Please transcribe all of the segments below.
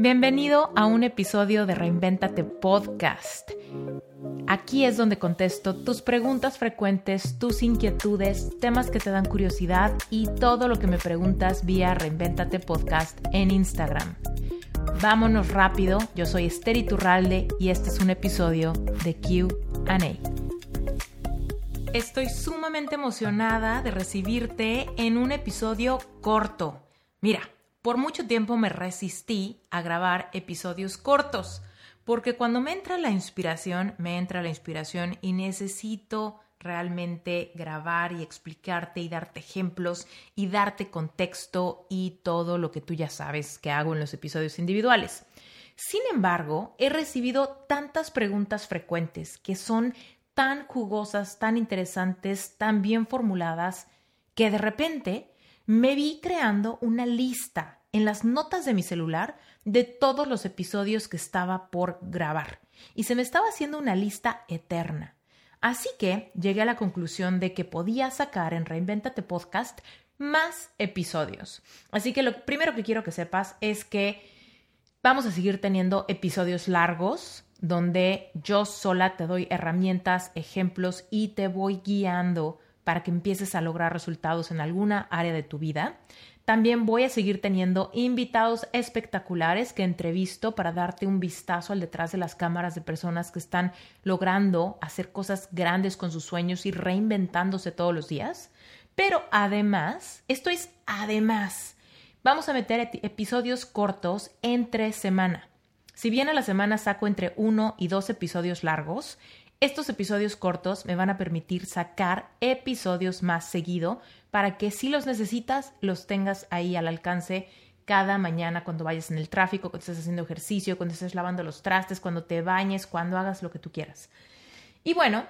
Bienvenido a un episodio de Reinventate Podcast. Aquí es donde contesto tus preguntas frecuentes, tus inquietudes, temas que te dan curiosidad y todo lo que me preguntas vía Reinventate Podcast en Instagram. Vámonos rápido, yo soy Esther Iturralde y este es un episodio de QA. Estoy sumamente emocionada de recibirte en un episodio corto. Mira, por mucho tiempo me resistí a grabar episodios cortos, porque cuando me entra la inspiración, me entra la inspiración y necesito realmente grabar y explicarte y darte ejemplos y darte contexto y todo lo que tú ya sabes que hago en los episodios individuales. Sin embargo, he recibido tantas preguntas frecuentes que son tan jugosas, tan interesantes, tan bien formuladas, que de repente me vi creando una lista en las notas de mi celular de todos los episodios que estaba por grabar. Y se me estaba haciendo una lista eterna. Así que llegué a la conclusión de que podía sacar en Reinventate Podcast más episodios. Así que lo primero que quiero que sepas es que vamos a seguir teniendo episodios largos donde yo sola te doy herramientas, ejemplos y te voy guiando para que empieces a lograr resultados en alguna área de tu vida. También voy a seguir teniendo invitados espectaculares que entrevisto para darte un vistazo al detrás de las cámaras de personas que están logrando hacer cosas grandes con sus sueños y reinventándose todos los días. Pero además, esto es además, vamos a meter episodios cortos entre semana. Si bien a la semana saco entre uno y dos episodios largos, estos episodios cortos me van a permitir sacar episodios más seguido para que si los necesitas, los tengas ahí al alcance cada mañana cuando vayas en el tráfico, cuando estés haciendo ejercicio, cuando estés lavando los trastes, cuando te bañes, cuando hagas lo que tú quieras. Y bueno,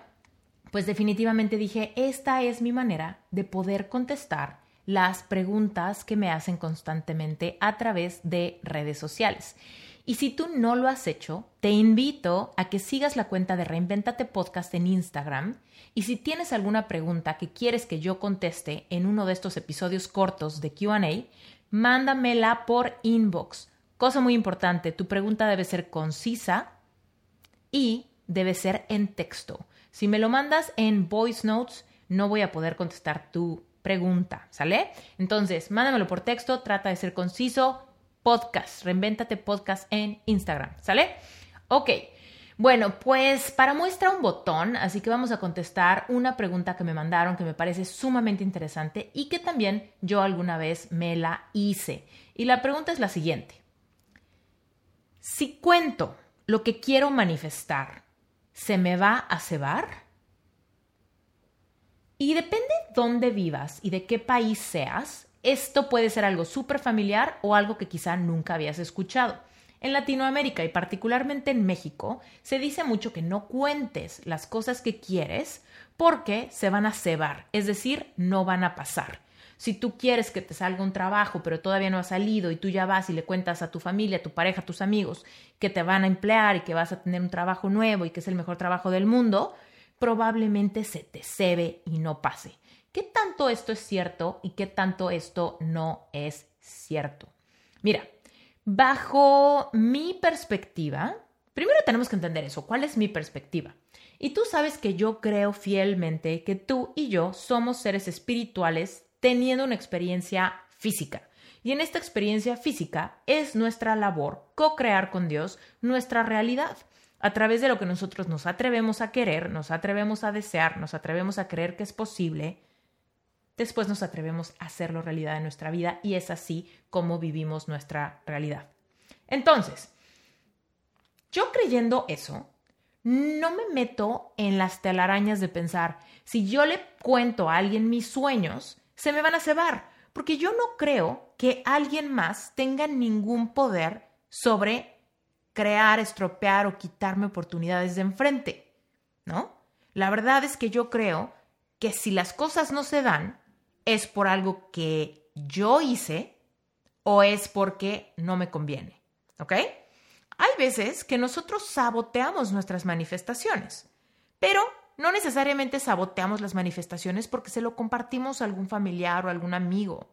pues definitivamente dije, esta es mi manera de poder contestar las preguntas que me hacen constantemente a través de redes sociales. Y si tú no lo has hecho, te invito a que sigas la cuenta de Reinventate Podcast en Instagram. Y si tienes alguna pregunta que quieres que yo conteste en uno de estos episodios cortos de QA, mándamela por inbox. Cosa muy importante, tu pregunta debe ser concisa y debe ser en texto. Si me lo mandas en voice notes, no voy a poder contestar tu pregunta, ¿sale? Entonces, mándamelo por texto, trata de ser conciso, podcast, reinventate podcast en Instagram, ¿sale? Ok. Bueno, pues para muestra un botón, así que vamos a contestar una pregunta que me mandaron que me parece sumamente interesante y que también yo alguna vez me la hice. Y la pregunta es la siguiente. Si cuento lo que quiero manifestar, ¿se me va a cebar? Y depende dónde vivas y de qué país seas, esto puede ser algo súper familiar o algo que quizá nunca habías escuchado. En Latinoamérica y particularmente en México se dice mucho que no cuentes las cosas que quieres porque se van a cebar, es decir, no van a pasar. Si tú quieres que te salga un trabajo pero todavía no ha salido y tú ya vas y le cuentas a tu familia, a tu pareja, a tus amigos que te van a emplear y que vas a tener un trabajo nuevo y que es el mejor trabajo del mundo, probablemente se te cebe y no pase. ¿Qué tanto esto es cierto y qué tanto esto no es cierto? Mira, bajo mi perspectiva, primero tenemos que entender eso, ¿cuál es mi perspectiva? Y tú sabes que yo creo fielmente que tú y yo somos seres espirituales teniendo una experiencia física. Y en esta experiencia física es nuestra labor co-crear con Dios nuestra realidad. A través de lo que nosotros nos atrevemos a querer, nos atrevemos a desear, nos atrevemos a creer que es posible, después nos atrevemos a hacerlo realidad en nuestra vida y es así como vivimos nuestra realidad. Entonces, yo creyendo eso, no me meto en las telarañas de pensar, si yo le cuento a alguien mis sueños, se me van a cebar, porque yo no creo que alguien más tenga ningún poder sobre crear, estropear o quitarme oportunidades de enfrente, ¿no? La verdad es que yo creo que si las cosas no se dan, es por algo que yo hice o es porque no me conviene. ¿Ok? Hay veces que nosotros saboteamos nuestras manifestaciones, pero no necesariamente saboteamos las manifestaciones porque se lo compartimos a algún familiar o algún amigo.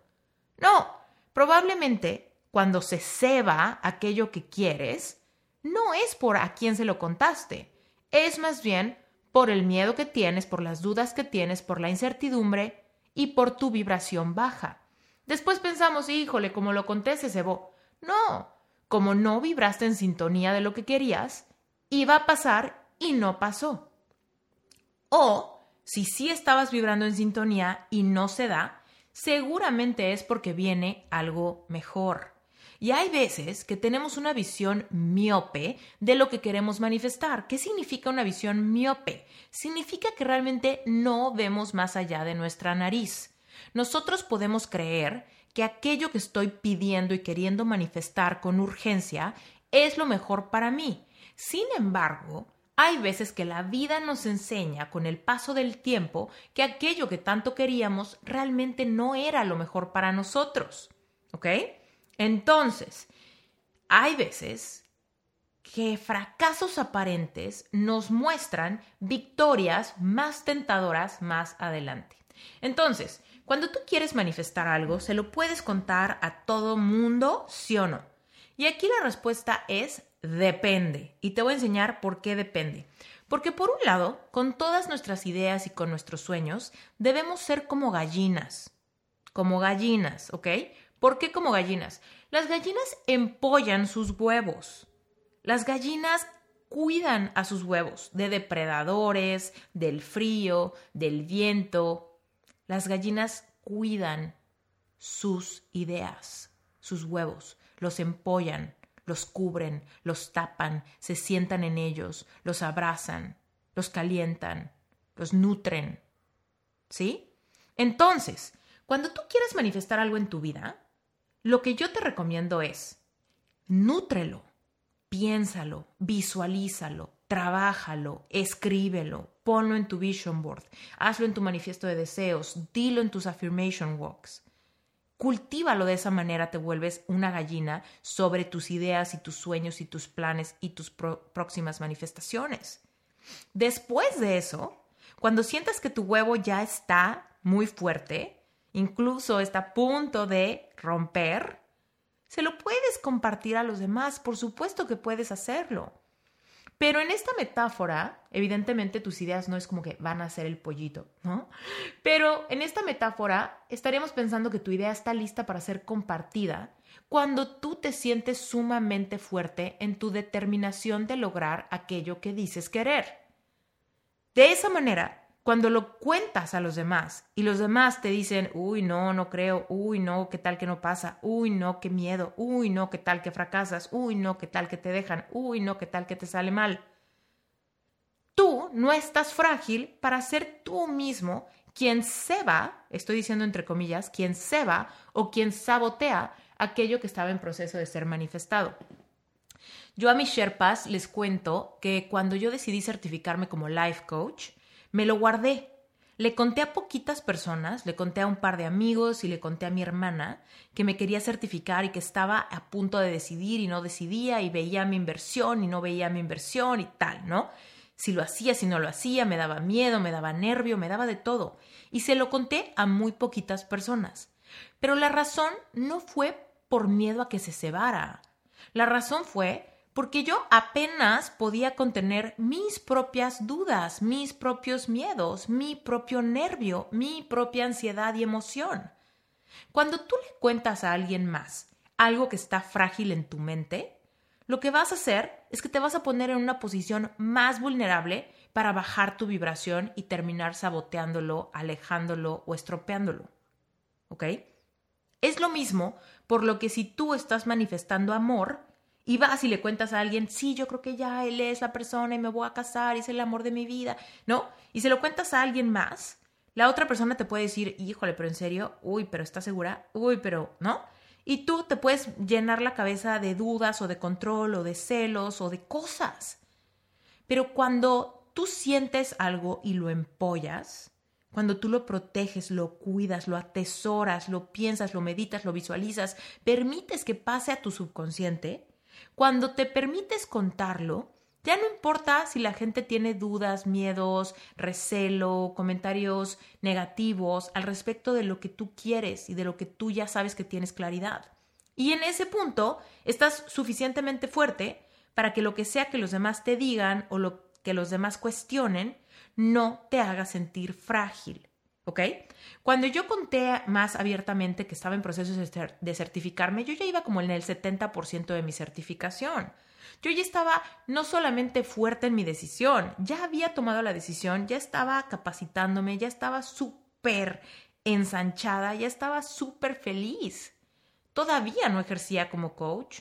No, probablemente cuando se ceba aquello que quieres, no es por a quién se lo contaste, es más bien por el miedo que tienes, por las dudas que tienes, por la incertidumbre y por tu vibración baja. Después pensamos, híjole, como lo conté, se cebó. No, como no vibraste en sintonía de lo que querías, iba a pasar y no pasó. O, si sí estabas vibrando en sintonía y no se da, seguramente es porque viene algo mejor. Y hay veces que tenemos una visión miope de lo que queremos manifestar. ¿Qué significa una visión miope? Significa que realmente no vemos más allá de nuestra nariz. Nosotros podemos creer que aquello que estoy pidiendo y queriendo manifestar con urgencia es lo mejor para mí. Sin embargo, hay veces que la vida nos enseña con el paso del tiempo que aquello que tanto queríamos realmente no era lo mejor para nosotros. ¿Ok? Entonces, hay veces que fracasos aparentes nos muestran victorias más tentadoras más adelante. Entonces, cuando tú quieres manifestar algo, ¿se lo puedes contar a todo mundo, sí o no? Y aquí la respuesta es depende. Y te voy a enseñar por qué depende. Porque por un lado, con todas nuestras ideas y con nuestros sueños, debemos ser como gallinas. Como gallinas, ¿ok? ¿Por qué como gallinas? Las gallinas empollan sus huevos. Las gallinas cuidan a sus huevos de depredadores, del frío, del viento. Las gallinas cuidan sus ideas, sus huevos, los empollan, los cubren, los tapan, se sientan en ellos, los abrazan, los calientan, los nutren. ¿Sí? Entonces, cuando tú quieres manifestar algo en tu vida, lo que yo te recomiendo es, nútrelo, piénsalo, visualízalo, trabájalo, escríbelo, ponlo en tu vision board, hazlo en tu manifiesto de deseos, dilo en tus affirmation walks. Cultívalo de esa manera, te vuelves una gallina sobre tus ideas y tus sueños y tus planes y tus próximas manifestaciones. Después de eso, cuando sientas que tu huevo ya está muy fuerte, incluso está a punto de romper, se lo puedes compartir a los demás, por supuesto que puedes hacerlo. Pero en esta metáfora, evidentemente tus ideas no es como que van a ser el pollito, ¿no? Pero en esta metáfora estaríamos pensando que tu idea está lista para ser compartida cuando tú te sientes sumamente fuerte en tu determinación de lograr aquello que dices querer. De esa manera, cuando lo cuentas a los demás y los demás te dicen, uy, no, no creo, uy, no, qué tal que no pasa, uy, no, qué miedo, uy, no, qué tal que fracasas, uy, no, qué tal que te dejan, uy, no, qué tal que te sale mal. Tú no estás frágil para ser tú mismo quien se va, estoy diciendo entre comillas, quien se va o quien sabotea aquello que estaba en proceso de ser manifestado. Yo a mis Sherpas les cuento que cuando yo decidí certificarme como life coach, me lo guardé. Le conté a poquitas personas, le conté a un par de amigos y le conté a mi hermana que me quería certificar y que estaba a punto de decidir y no decidía y veía mi inversión y no veía mi inversión y tal, ¿no? Si lo hacía, si no lo hacía, me daba miedo, me daba nervio, me daba de todo. Y se lo conté a muy poquitas personas. Pero la razón no fue por miedo a que se cebara. La razón fue porque yo apenas podía contener mis propias dudas, mis propios miedos, mi propio nervio, mi propia ansiedad y emoción. Cuando tú le cuentas a alguien más algo que está frágil en tu mente, lo que vas a hacer es que te vas a poner en una posición más vulnerable para bajar tu vibración y terminar saboteándolo, alejándolo o estropeándolo. ¿Ok? Es lo mismo por lo que si tú estás manifestando amor, y vas y le cuentas a alguien, sí, yo creo que ya él es la persona y me voy a casar y es el amor de mi vida, ¿no? Y se lo cuentas a alguien más, la otra persona te puede decir, híjole, pero en serio, uy, pero ¿estás segura? Uy, pero, ¿no? Y tú te puedes llenar la cabeza de dudas o de control o de celos o de cosas. Pero cuando tú sientes algo y lo empollas, cuando tú lo proteges, lo cuidas, lo atesoras, lo piensas, lo meditas, lo visualizas, permites que pase a tu subconsciente, cuando te permites contarlo, ya no importa si la gente tiene dudas, miedos, recelo, comentarios negativos al respecto de lo que tú quieres y de lo que tú ya sabes que tienes claridad. Y en ese punto estás suficientemente fuerte para que lo que sea que los demás te digan o lo que los demás cuestionen no te haga sentir frágil. ¿Ok? Cuando yo conté más abiertamente que estaba en proceso de certificarme, yo ya iba como en el 70% de mi certificación. Yo ya estaba no solamente fuerte en mi decisión, ya había tomado la decisión, ya estaba capacitándome, ya estaba súper ensanchada, ya estaba súper feliz. Todavía no ejercía como coach,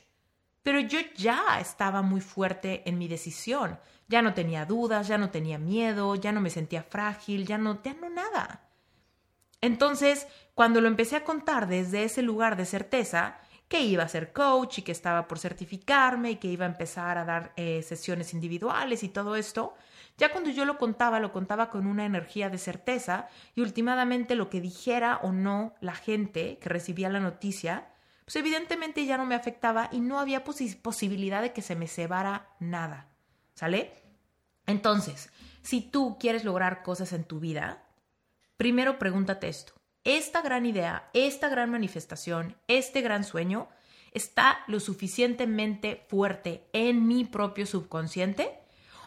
pero yo ya estaba muy fuerte en mi decisión. Ya no tenía dudas, ya no tenía miedo, ya no me sentía frágil, ya no, ya no nada. Entonces, cuando lo empecé a contar desde ese lugar de certeza, que iba a ser coach y que estaba por certificarme y que iba a empezar a dar eh, sesiones individuales y todo esto, ya cuando yo lo contaba, lo contaba con una energía de certeza y últimamente lo que dijera o no la gente que recibía la noticia, pues evidentemente ya no me afectaba y no había posibilidad de que se me cebara nada. ¿Sale? Entonces, si tú quieres lograr cosas en tu vida, primero pregúntate esto. ¿Esta gran idea, esta gran manifestación, este gran sueño está lo suficientemente fuerte en mi propio subconsciente?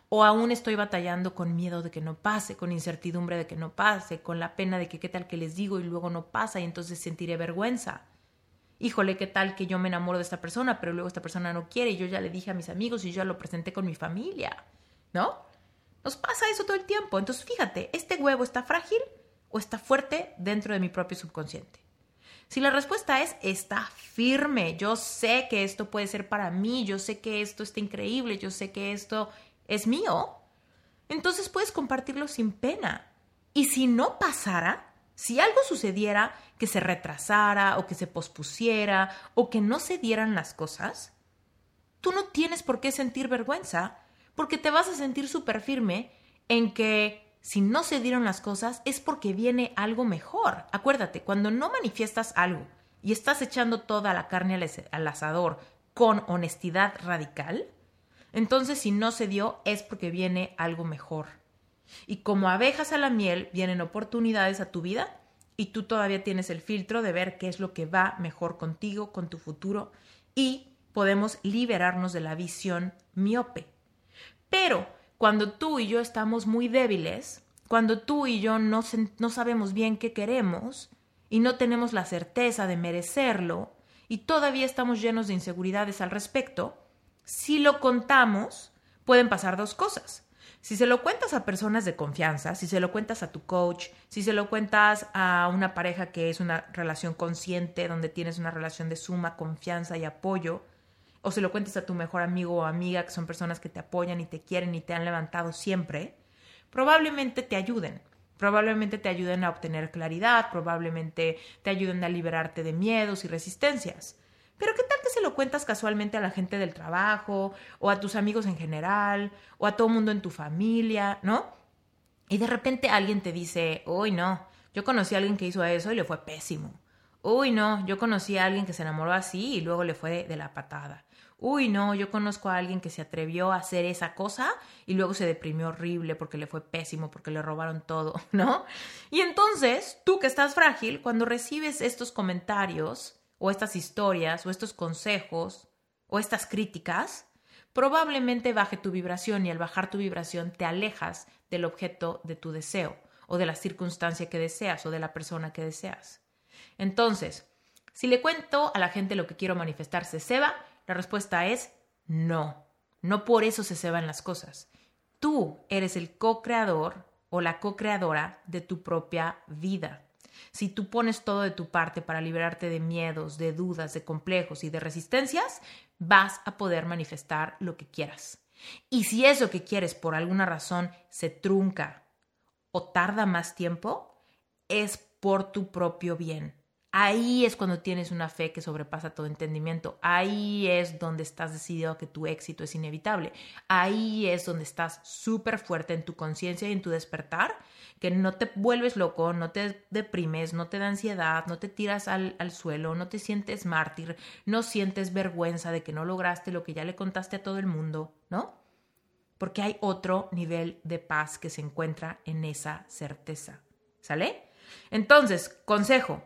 ¿O aún estoy batallando con miedo de que no pase, con incertidumbre de que no pase, con la pena de que qué tal que les digo y luego no pasa y entonces sentiré vergüenza? híjole, qué tal que yo me enamoro de esta persona, pero luego esta persona no quiere y yo ya le dije a mis amigos y yo ya lo presenté con mi familia, ¿no? Nos pasa eso todo el tiempo. Entonces, fíjate, ¿este huevo está frágil o está fuerte dentro de mi propio subconsciente? Si la respuesta es está firme, yo sé que esto puede ser para mí, yo sé que esto está increíble, yo sé que esto es mío, entonces puedes compartirlo sin pena. Y si no pasara, si algo sucediera que se retrasara o que se pospusiera o que no se dieran las cosas, tú no tienes por qué sentir vergüenza porque te vas a sentir súper firme en que si no se dieron las cosas es porque viene algo mejor. Acuérdate, cuando no manifiestas algo y estás echando toda la carne al asador con honestidad radical, entonces si no se dio es porque viene algo mejor. Y como abejas a la miel vienen oportunidades a tu vida y tú todavía tienes el filtro de ver qué es lo que va mejor contigo, con tu futuro y podemos liberarnos de la visión miope. Pero cuando tú y yo estamos muy débiles, cuando tú y yo no, no sabemos bien qué queremos y no tenemos la certeza de merecerlo y todavía estamos llenos de inseguridades al respecto, si lo contamos, pueden pasar dos cosas. Si se lo cuentas a personas de confianza, si se lo cuentas a tu coach, si se lo cuentas a una pareja que es una relación consciente, donde tienes una relación de suma confianza y apoyo, o se lo cuentas a tu mejor amigo o amiga, que son personas que te apoyan y te quieren y te han levantado siempre, probablemente te ayuden. Probablemente te ayuden a obtener claridad, probablemente te ayuden a liberarte de miedos y resistencias. Pero ¿qué tal que se lo cuentas casualmente a la gente del trabajo, o a tus amigos en general, o a todo mundo en tu familia, ¿no? Y de repente alguien te dice, uy, no, yo conocí a alguien que hizo eso y le fue pésimo. Uy, no, yo conocí a alguien que se enamoró así y luego le fue de, la patada. Uy, no, yo conozco a alguien que se atrevió a hacer esa cosa y luego se deprimió horrible porque le fue pésimo, porque le robaron todo, ¿no? Y entonces, tú que estás frágil, cuando recibes estos comentarios, o estas historias o estos consejos o estas críticas, probablemente baje tu vibración y al bajar tu vibración te alejas del objeto de tu deseo o de la circunstancia que deseas o de la persona que deseas. Entonces, si le cuento a la gente lo que quiero manifestar, ¿se ceba? La respuesta es no. No por eso se ceban las cosas. Tú eres el co-creador o la co-creadora de tu propia vida. Si tú pones todo de tu parte para liberarte de miedos, de dudas, de complejos y de resistencias, vas a poder manifestar lo que quieras. Y si eso que quieres por alguna razón se trunca o tarda más tiempo, es por tu propio bien. Ahí es cuando tienes una fe que sobrepasa todo entendimiento. Ahí es donde estás decidido que tu éxito es inevitable. Ahí es donde estás súper fuerte en tu conciencia y en tu despertar, que no te vuelves loco, no te deprimes, no te da ansiedad, no te tiras al, al suelo, no te sientes mártir, no sientes vergüenza de que no lograste lo que ya le contaste a todo el mundo, ¿no? Porque hay otro nivel de paz que se encuentra en esa certeza. ¿Sale? Entonces, consejo,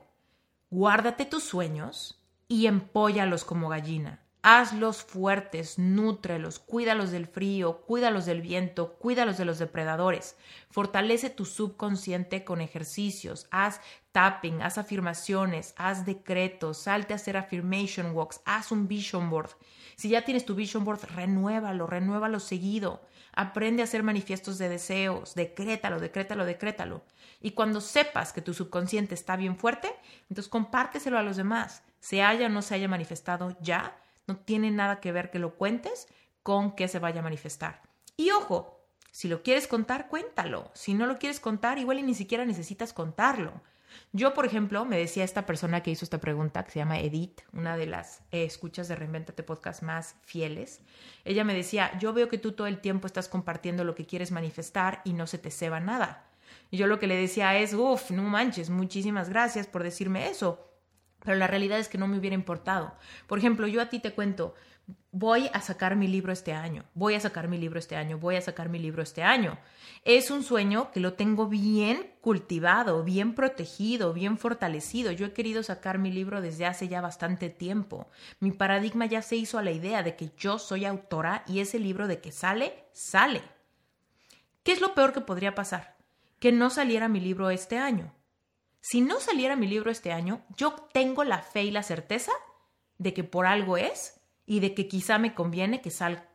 guárdate tus sueños y empóyalos como gallina. Hazlos fuertes, nútrelos, cuídalos del frío, cuídalos del viento, cuídalos de los depredadores. Fortalece tu subconsciente con ejercicios, haz tapping, haz afirmaciones, haz decretos, salte a hacer affirmation walks, haz un vision board. Si ya tienes tu vision board, renuévalo, renuévalo seguido. Aprende a hacer manifiestos de deseos, decrétalo, decrétalo, decrétalo. Y cuando sepas que tu subconsciente está bien fuerte, entonces compárteselo a los demás. Se haya o no se haya manifestado ya, no tiene nada que ver que lo cuentes con que se vaya a manifestar. Y ojo, si lo quieres contar, cuéntalo. Si no lo quieres contar, igual y ni siquiera necesitas contarlo. Yo, por ejemplo, me decía esta persona que hizo esta pregunta, que se llama Edith, una de las eh, escuchas de Reinventate Podcast más fieles. Ella me decía, yo veo que tú todo el tiempo estás compartiendo lo que quieres manifestar y no se te ceba nada. Y yo lo que le decía es, uff, no manches, muchísimas gracias por decirme eso pero la realidad es que no me hubiera importado. Por ejemplo, yo a ti te cuento, voy a sacar mi libro este año, voy a sacar mi libro este año, voy a sacar mi libro este año. Es un sueño que lo tengo bien cultivado, bien protegido, bien fortalecido. Yo he querido sacar mi libro desde hace ya bastante tiempo. Mi paradigma ya se hizo a la idea de que yo soy autora y ese libro de que sale, sale. ¿Qué es lo peor que podría pasar? Que no saliera mi libro este año. Si no saliera mi libro este año, yo tengo la fe y la certeza de que por algo es y de que quizá me conviene que,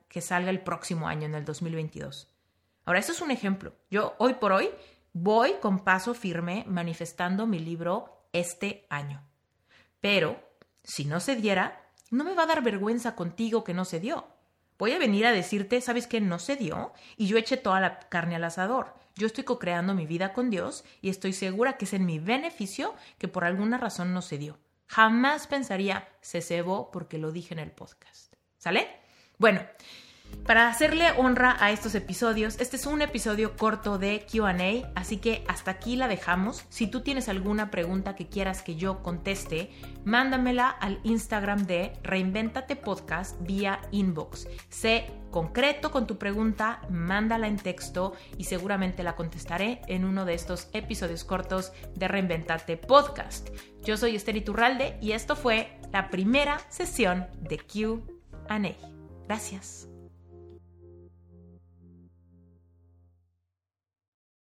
que salga el próximo año, en el 2022. Ahora, eso es un ejemplo. Yo hoy por hoy voy con paso firme manifestando mi libro este año. Pero, si no se diera, no me va a dar vergüenza contigo que no se dio. Voy a venir a decirte, ¿sabes qué? No se dio y yo eché toda la carne al asador. Yo estoy co-creando mi vida con Dios y estoy segura que es en mi beneficio que por alguna razón no se dio. Jamás pensaría, se cebó porque lo dije en el podcast. ¿Sale? Bueno, para hacerle honra a estos episodios, este es un episodio corto de QA, así que hasta aquí la dejamos. Si tú tienes alguna pregunta que quieras que yo conteste, mándamela al Instagram de Reinventate Podcast vía inbox. Sé concreto con tu pregunta, mándala en texto y seguramente la contestaré en uno de estos episodios cortos de Reinventate Podcast. Yo soy Esther Iturralde y esto fue la primera sesión de QA. Gracias.